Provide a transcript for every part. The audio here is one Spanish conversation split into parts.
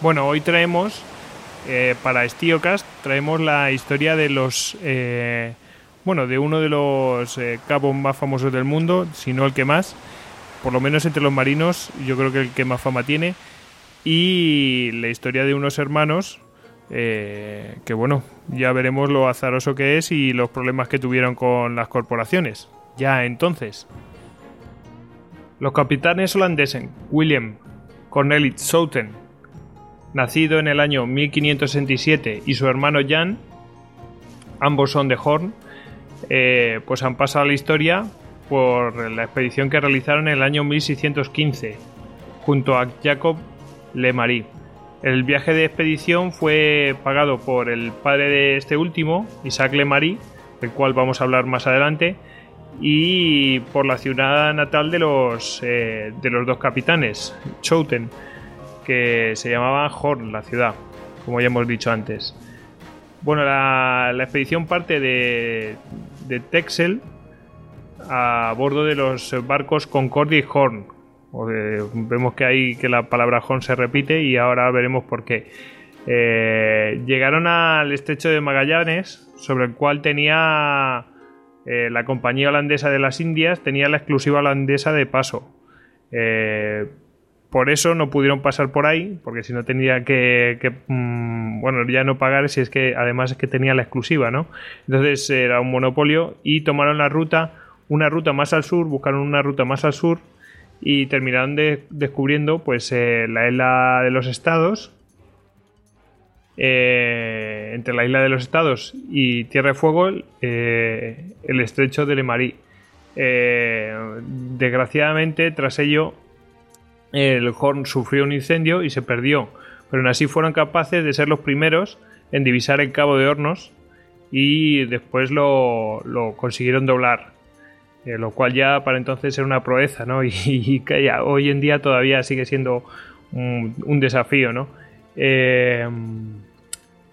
Bueno, hoy traemos eh, para Stiocast traemos la historia de los eh, bueno de uno de los eh, cabos más famosos del mundo, si no el que más, por lo menos entre los marinos, yo creo que el que más fama tiene y la historia de unos hermanos que bueno ya veremos lo azaroso que es y los problemas que tuvieron con las corporaciones. Ya entonces. Los capitanes holandeses William Cornelis Souten, nacido en el año 1567, y su hermano Jan, ambos son de Horn, eh, pues han pasado a la historia por la expedición que realizaron en el año 1615, junto a Jacob Le Marie. El viaje de expedición fue pagado por el padre de este último, Isaac Le Marie, del cual vamos a hablar más adelante, y por la ciudad natal de los, eh, de los dos capitanes, Chouten, que se llamaba Horn, la ciudad, como ya hemos dicho antes. Bueno, la, expedición parte de, de, Texel a bordo de los barcos Concordia y Horn. vemos que hay que la palabra Horn se repite y ahora veremos por qué. Eh, llegaron al estrecho de Magallanes, sobre el cual tenía eh, la compañía holandesa de las Indias tenía la exclusiva holandesa de paso. Eh, por eso no pudieron pasar por ahí, porque si no tendría que, mm, bueno, ya no pagar si es que además es que tenía la exclusiva, ¿no? Entonces era un monopolio y tomaron la ruta, una ruta más al sur, buscaron una ruta más al sur y terminaron descubriendo pues eh, la isla de los estados eh, entre la isla de los estados y Tierra de Fuego eh, el estrecho de Le Marie. Eh, desgraciadamente, tras ello, el Horn sufrió un incendio y se perdió, pero aún así fueron capaces de ser los primeros en divisar el Cabo de Hornos y después lo, consiguieron doblar. lo cual ya para entonces era una proeza, ¿no? Y, que hoy en día todavía sigue siendo un, un desafío, ¿no? Eh,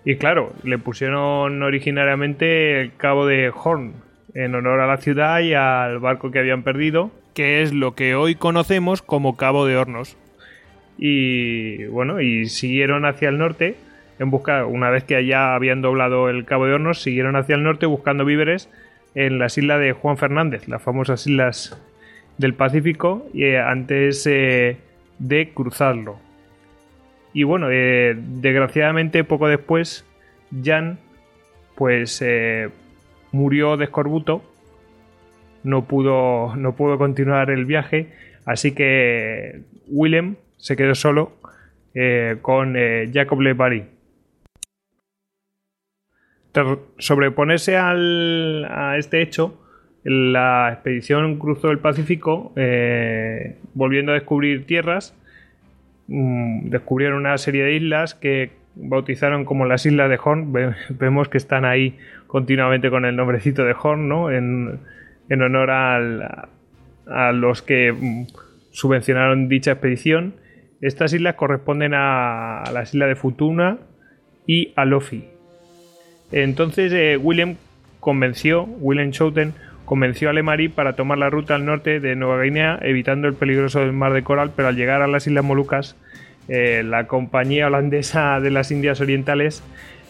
y claro, le pusieron originariamente el cabo de Horn en honor a la ciudad y al barco que habían perdido, que es lo que hoy conocemos como Cabo de Hornos. Y bueno, y siguieron hacia el norte en busca, una vez que allá habían doblado el Cabo de Hornos, siguieron hacia el norte buscando víveres en las islas de Juan Fernández, las famosas islas del Pacífico, y, eh, antes eh, de cruzarlo. Y bueno, eh, desgraciadamente poco después, Jan pues murió de escorbuto, no pudo, no continuar el viaje, así que Willem se quedó solo eh, con Jacob Le sobreponerse a este hecho, la expedición cruzó el Pacífico, volviendo a descubrir tierras Mm, descubrieron una serie de islas que bautizaron como las islas de Horn. vemos que están ahí continuamente con el nombrecito de Horn, ¿no? En, honor a los que subvencionaron dicha expedición. Estas islas corresponden a, las islas de Futuna y a Lofi. Entonces eh, William convenció, William Schouten convenció a Lemari para tomar la ruta al norte de Nueva Guinea, evitando el peligroso mar de Coral, pero al llegar a las Islas Molucas, eh, la compañía holandesa de las Indias Orientales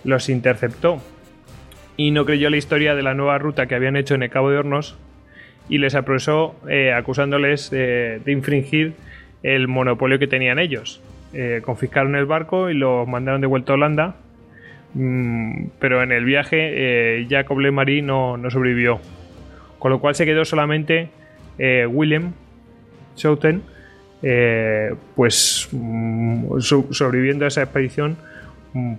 los interceptó y no creyó la historia de la nueva ruta que habían hecho en el Cabo de Hornos y les apresó eh, acusándoles de infringir el monopolio que tenían ellos. Eh, confiscaron el barco y lo mandaron de vuelta a Holanda, mm, pero en el viaje Jacob Le Marie no sobrevivió con lo cual se quedó solamente eh, William Schouten, eh, pues mm, sobreviviendo a esa expedición mm,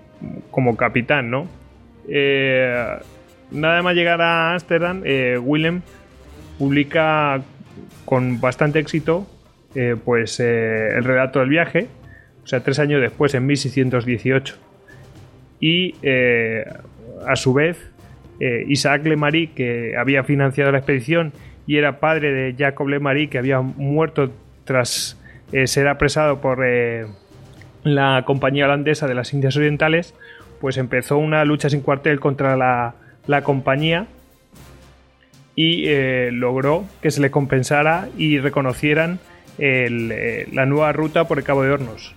como capitán, ¿no? Eh, nada más llegar a Ámsterdam, William publica con bastante éxito pues el relato del viaje, o sea, tres años después, en 1618. Y a su vez eh, Isaac Le Marie, que había financiado la expedición y era padre de Jacob Le Marie, que había muerto tras eh, ser apresado por eh, la compañía holandesa de las Indias Orientales, pues empezó una lucha sin cuartel contra la, compañía y logró que se le compensara y reconocieran la nueva ruta por el Cabo de Hornos.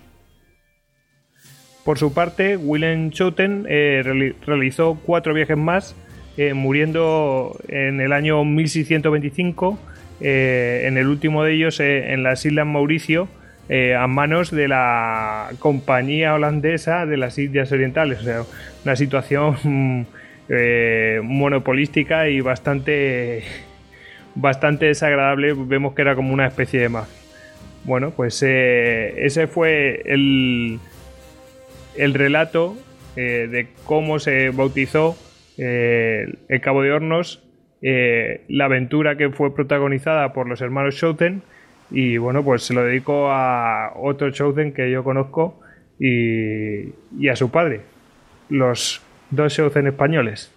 Por su parte, Willem Schouten eh, realizó cuatro viajes más, eh, muriendo en el año 1625, eh, en el último de ellos en las Islas Mauricio, a manos de la compañía holandesa de las Indias Orientales. O sea, una situación monopolística y bastante, bastante desagradable. Vemos que era como una especie de mafia. Bueno, pues ese fue el, el relato eh, de cómo se bautizó eh, el Cabo de Hornos, eh, la aventura que fue protagonizada por los hermanos Schouten y bueno, pues se lo dedico a otro Schouten que yo conozco y, y a su padre, los dos Schouten españoles.